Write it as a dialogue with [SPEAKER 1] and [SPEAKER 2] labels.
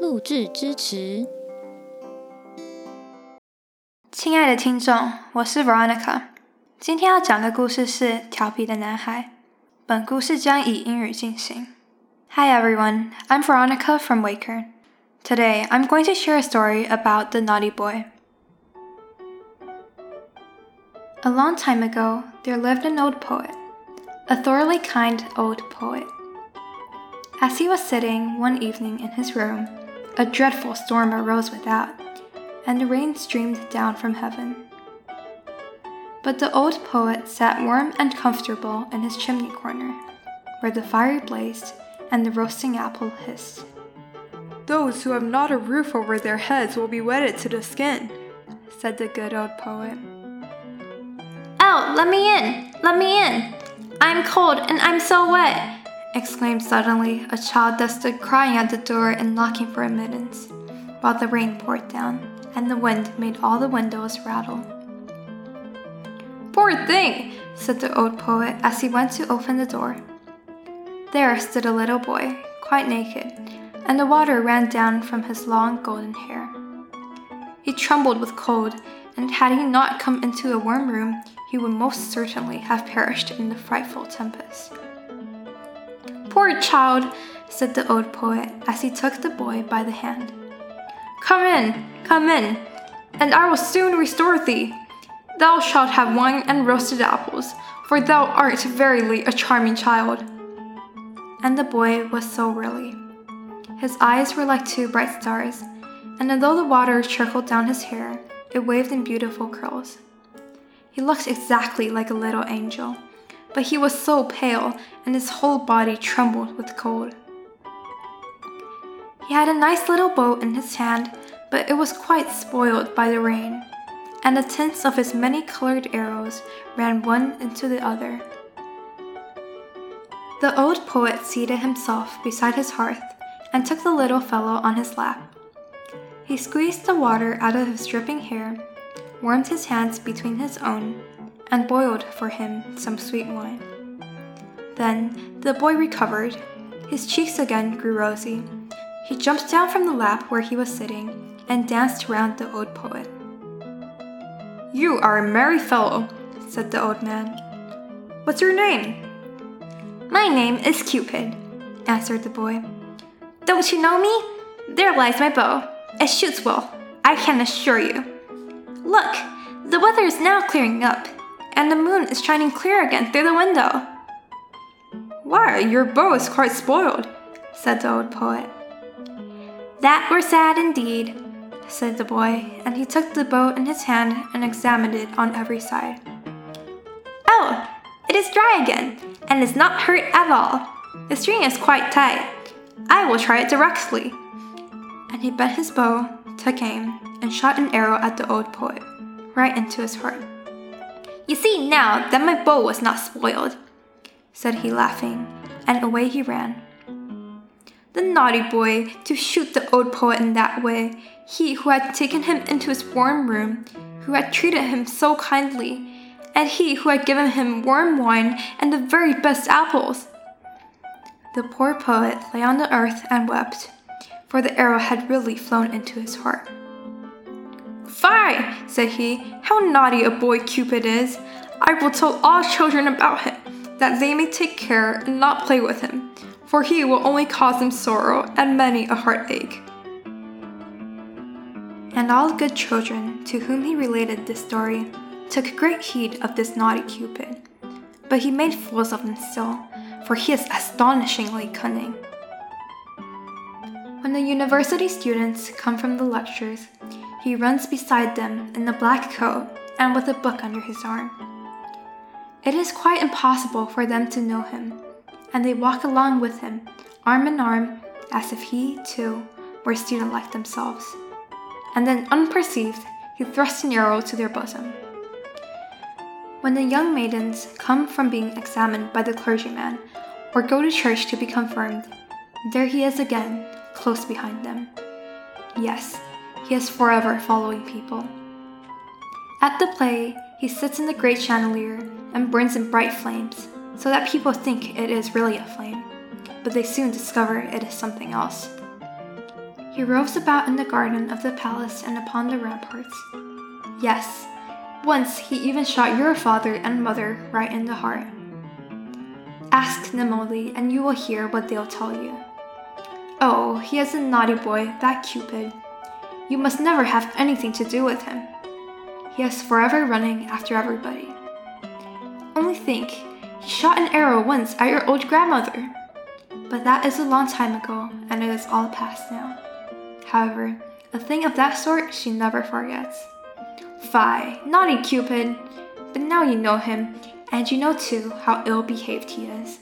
[SPEAKER 1] 录制支持。
[SPEAKER 2] 亲爱的听众，我是 Veronica，今天要讲的故事是《调皮的男孩》。本故事将以英语进行。Hi everyone, I'm Veronica from Waker. Today, I'm going to share a story about the naughty boy. A long time ago, there lived an old poet, a thoroughly kind old poet. As he was sitting one evening in his room, a dreadful storm arose without, and the rain streamed down from heaven. But the old poet sat warm and comfortable in his chimney corner, where the fire blazed and the roasting apple hissed.
[SPEAKER 3] Those who have not a roof over their heads will be wetted to the skin, said the good old poet.
[SPEAKER 2] Oh, let me in! Let me in! I'm cold and I'm so wet! Exclaimed suddenly a child that stood crying at the door and knocking for admittance, while the rain poured down and the wind made all the windows rattle. Poor thing, said the old poet as he went to open the door. There stood a little boy, quite naked, and the water ran down from his long golden hair. He trembled with cold, and had he not come into a warm room, he would most certainly have perished in the frightful tempest. Poor child, said the old poet as he took the boy by the hand. Come in, come in, and I will soon restore thee. Thou shalt have wine and roasted apples, for thou art verily a charming child. And the boy was so really. His eyes were like two bright stars, and although the water trickled down his hair, it waved in beautiful curls. He looked exactly like a little angel but he was so pale and his whole body trembled with cold. He had a nice little bow in his hand, but it was quite spoiled by the rain, and the tints of his many colored arrows ran one into the other. The old poet seated himself beside his hearth and took the little fellow on his lap. He squeezed the water out of his dripping hair, warmed his hands between his own, and boiled for him some sweet wine. Then the boy recovered. His cheeks again grew rosy. He jumped down from the lap where he was sitting and danced round the old poet.
[SPEAKER 3] You are a merry fellow, said the old man. What's your name?
[SPEAKER 2] My name is Cupid, answered the boy. Don't you know me? There lies my bow. It shoots well, I can assure you. Look, the weather is now clearing up, and the moon is shining clear again through the window.
[SPEAKER 3] Why, your bow is quite spoiled, said the old poet.
[SPEAKER 2] That were sad indeed, said the boy, and he took the bow in his hand and examined it on every side. Oh, it is dry again, and is not hurt at all. The string is quite tight. I will try it directly. And he bent his bow, took aim, and shot an arrow at the old poet, right into his heart. You see now that my bow was not spoiled, said he, laughing, and away he ran. The naughty boy, to shoot the old poet in that way, he who had taken him into his warm room, who had treated him so kindly, and he who had given him warm wine and the very best apples. The poor poet lay on the earth and wept, for the arrow had really flown into his heart. Fie, said he, how naughty a boy Cupid is. I will tell all children about him, that they may take care and not play with him, for he will only cause them sorrow and many a heartache. And all good children to whom he related this story took great heed of this naughty Cupid. But he made fools of them still, for he is astonishingly cunning. When the university students come from the lectures, he runs beside them in a black coat and with a book under his arm. It is quite impossible for them to know him, and they walk along with him, arm in arm, as if he, too, or student like themselves. And then, unperceived, he thrusts an arrow to their bosom. When the young maidens come from being examined by the clergyman, or go to church to be confirmed, there he is again, close behind them. Yes, he is forever following people. At the play, he sits in the great chandelier and burns in bright flames, so that people think it is really a flame, but they soon discover it is something else. He roves about in the garden of the palace and upon the ramparts. Yes, once he even shot your father and mother right in the heart. Ask Nemoli, and you will hear what they'll tell you. Oh, he is a naughty boy, that Cupid. You must never have anything to do with him. He is forever running after everybody. Only think, he shot an arrow once at your old grandmother. But that is a long time ago, and it is all past now. However, a thing of that sort she never forgets. Fie, naughty Cupid! But now you know him, and you know too how ill behaved he is.